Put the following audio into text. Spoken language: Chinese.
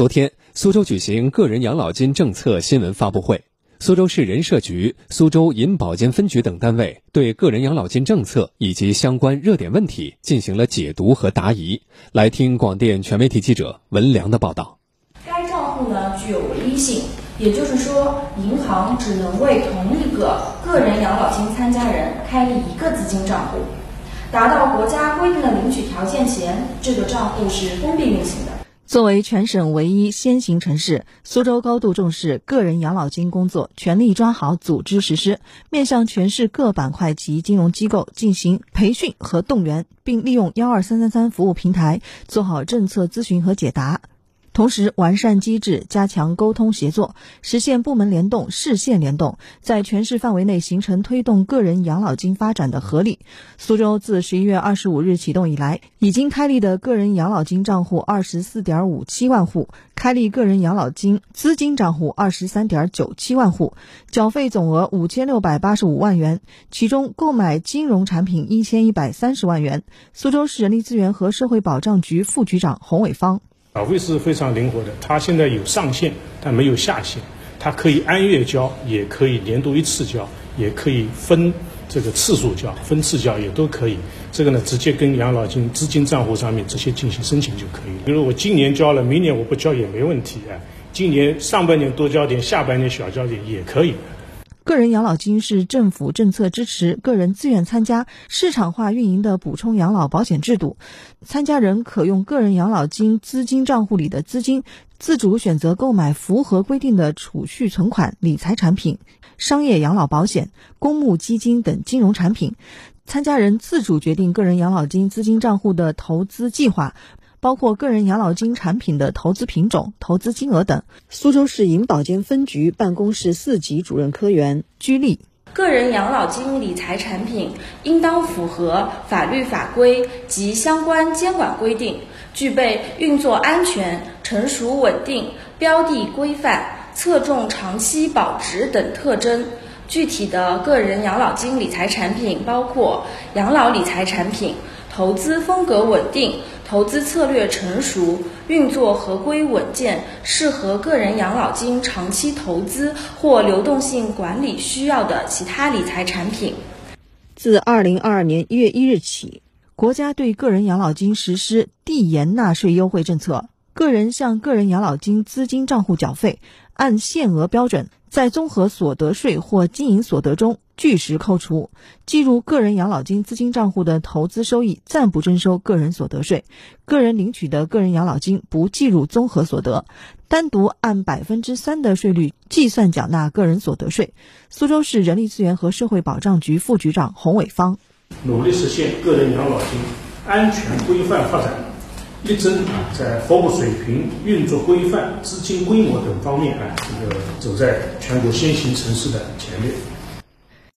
昨天，苏州举行个人养老金政策新闻发布会。苏州市人社局、苏州银保监分局等单位对个人养老金政策以及相关热点问题进行了解读和答疑。来听广电全媒体记者文良的报道。该账户呢具有唯一性，也就是说，银行只能为同一个个人养老金参加人开立一个资金账户。达到国家规定的领取条件前，这个账户是封闭运行的。作为全省唯一先行城市，苏州高度重视个人养老金工作，全力抓好组织实施，面向全市各板块及金融机构进行培训和动员，并利用幺二三三三服务平台做好政策咨询和解答。同时，完善机制，加强沟通协作，实现部门联动、市县联动，在全市范围内形成推动个人养老金发展的合力。苏州自十一月二十五日启动以来，已经开立的个人养老金账户二十四点五七万户，开立个人养老金资金账户二十三点九七万户，缴费总额五千六百八十五万元，其中购买金融产品一千一百三十万元。苏州市人力资源和社会保障局副局长洪伟芳。缴费是非常灵活的，它现在有上限，但没有下限。它可以按月交，也可以年度一次交，也可以分这个次数交，分次交也都可以。这个呢，直接跟养老金资金账户上面直接进行申请就可以。比如我今年交了，明年我不交也没问题啊。今年上半年多交点，下半年少交点也可以。个人养老金是政府政策支持个人自愿参加、市场化运营的补充养老保险制度。参加人可用个人养老金资金账户里的资金，自主选择购买符合规定的储蓄存款、理财产品、商业养老保险、公募基金等金融产品。参加人自主决定个人养老金资金账户的投资计划。包括个人养老金产品的投资品种、投资金额等。苏州市银保监分局办公室四级主任科员居立：个人养老金理财产品应当符合法律法规及相关监管规定，具备运作安全、成熟稳定、标的规范、侧重长期保值等特征。具体的个人养老金理财产品包括养老理财产品。投资风格稳定，投资策略成熟，运作合规稳健，适合个人养老金长期投资或流动性管理需要的其他理财产品。自二零二二年一月一日起，国家对个人养老金实施递延纳税优惠政策，个人向个人养老金资金账户缴费，按限额标准。在综合所得税或经营所得中据实扣除，计入个人养老金资金账户的投资收益暂不征收个人所得税，个人领取的个人养老金不计入综合所得，单独按百分之三的税率计算缴纳个人所得税。苏州市人力资源和社会保障局副局长洪伟芳，努力实现个人养老金安全规范发展。力争啊，在服务水平、运作规范、资金规模等方面啊，这个走在全国先行城市的前列。